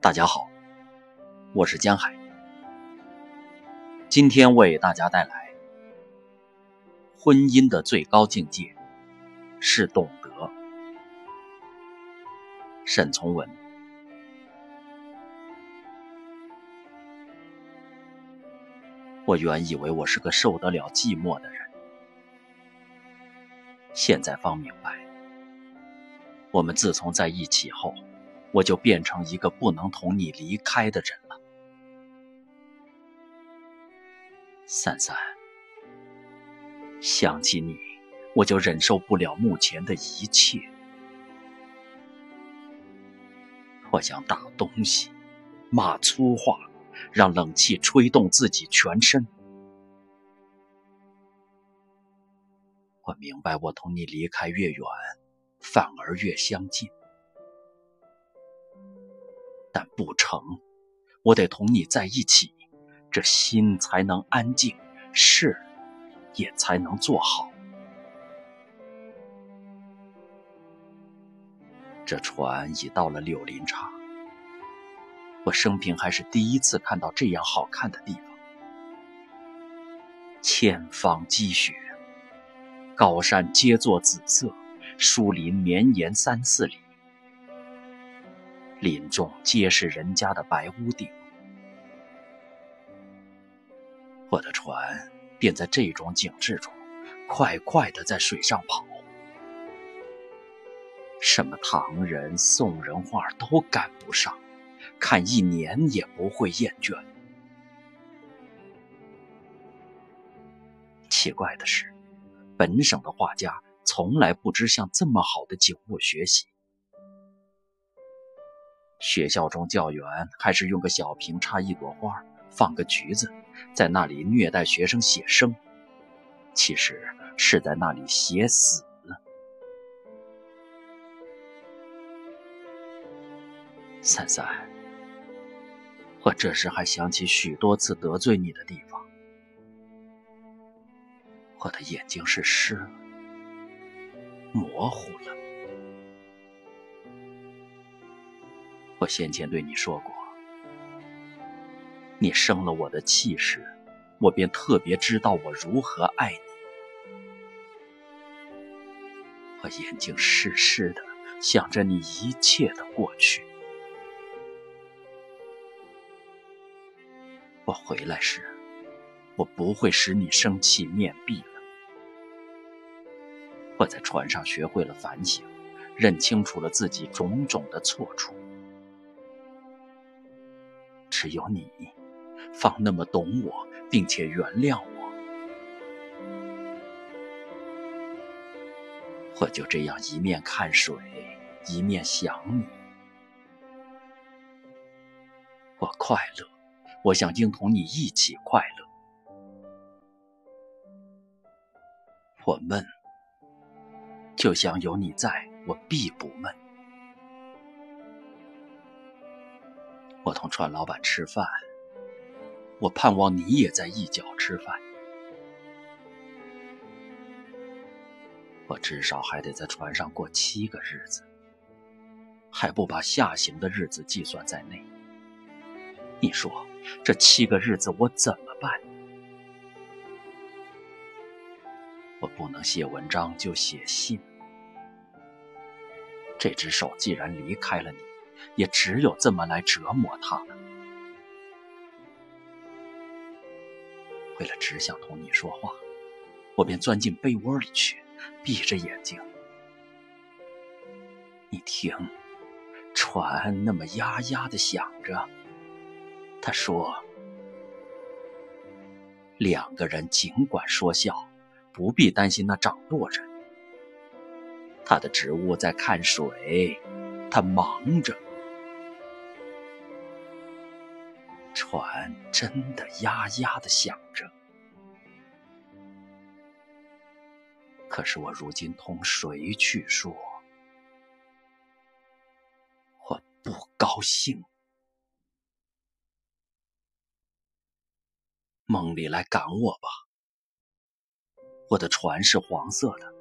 大家好，我是江海。今天为大家带来：婚姻的最高境界是懂得。沈从文。我原以为我是个受得了寂寞的人，现在方明白，我们自从在一起后。我就变成一个不能同你离开的人了，三三。想起你，我就忍受不了目前的一切。我想打东西，骂粗话，让冷气吹动自己全身。我明白，我同你离开越远，反而越相近。但不成，我得同你在一起，这心才能安静，事也才能做好。这船已到了柳林岔，我生平还是第一次看到这样好看的地方。千方积雪，高山皆作紫色，树林绵延三四里。林中皆是人家的白屋顶，我的船便在这种景致中，快快的在水上跑。什么唐人、宋人画都赶不上，看一年也不会厌倦。奇怪的是，本省的画家从来不知向这么好的景物学习。学校中教员还是用个小瓶插一朵花，放个橘子，在那里虐待学生写生，其实是在那里写死。三三，我这时还想起许多次得罪你的地方，我的眼睛是湿了，模糊了。我先前对你说过，你生了我的气时，我便特别知道我如何爱你。我眼睛湿湿的，想着你一切的过去。我回来时，我不会使你生气面壁了。我在船上学会了反省，认清楚了自己种种的错处。只有你，方那么懂我，并且原谅我。我就这样一面看水，一面想你。我快乐，我想应同你一起快乐。我闷，就想有你在，我必不闷。我同船老板吃饭，我盼望你也在一角吃饭。我至少还得在船上过七个日子，还不把下行的日子计算在内。你说这七个日子我怎么办？我不能写文章就写信。这只手既然离开了你。也只有这么来折磨他了。为了只想同你说话，我便钻进被窝里去，闭着眼睛。你听，船那么呀呀的响着。他说：“两个人尽管说笑，不必担心那掌舵人。他的职务在看水，他忙着。”船真的呀呀的响着，可是我如今同谁去说？我不高兴。梦里来赶我吧，我的船是黄色的。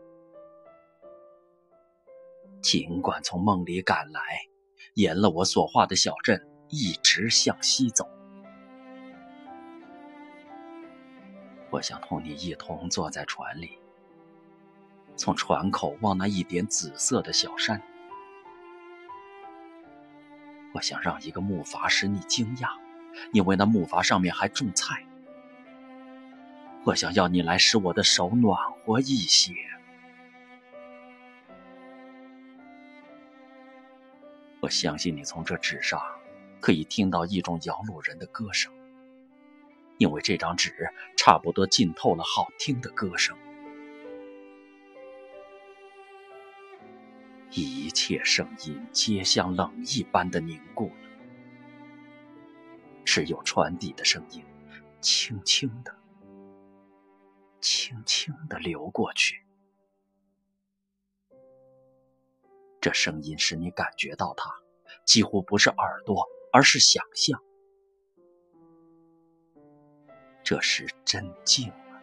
尽管从梦里赶来，沿了我所画的小镇。一直向西走。我想同你一同坐在船里，从船口望那一点紫色的小山。我想让一个木筏使你惊讶，因为那木筏上面还种菜。我想要你来使我的手暖和一些。我相信你从这纸上可以听到一种摇橹人的歌声，因为这张纸差不多浸透了好听的歌声。一切声音皆像冷一般的凝固了，只有船底的声音，轻轻的。轻轻的流过去，这声音使你感觉到它，几乎不是耳朵，而是想象。这时真静了，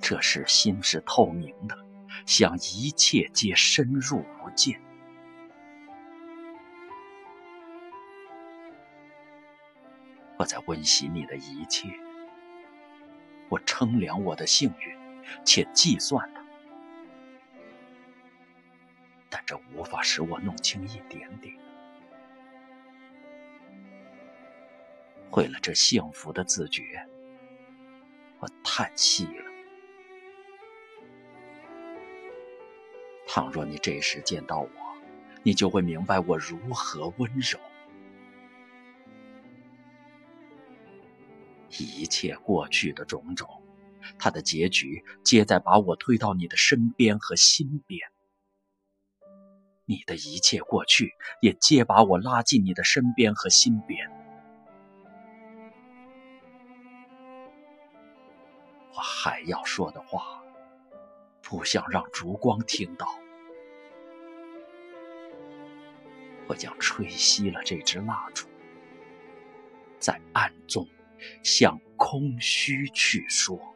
这时心是透明的，想一切皆深入无间。我在温习你的一切。我称量我的幸运，且计算它，但这无法使我弄清一点点。毁了这幸福的自觉，我叹息了。倘若你这时见到我，你就会明白我如何温柔。一切过去的种种，它的结局皆在把我推到你的身边和心边。你的一切过去也皆把我拉进你的身边和心边。还要说的话，不想让烛光听到。我将吹熄了这支蜡烛，在暗中。向空虚去说。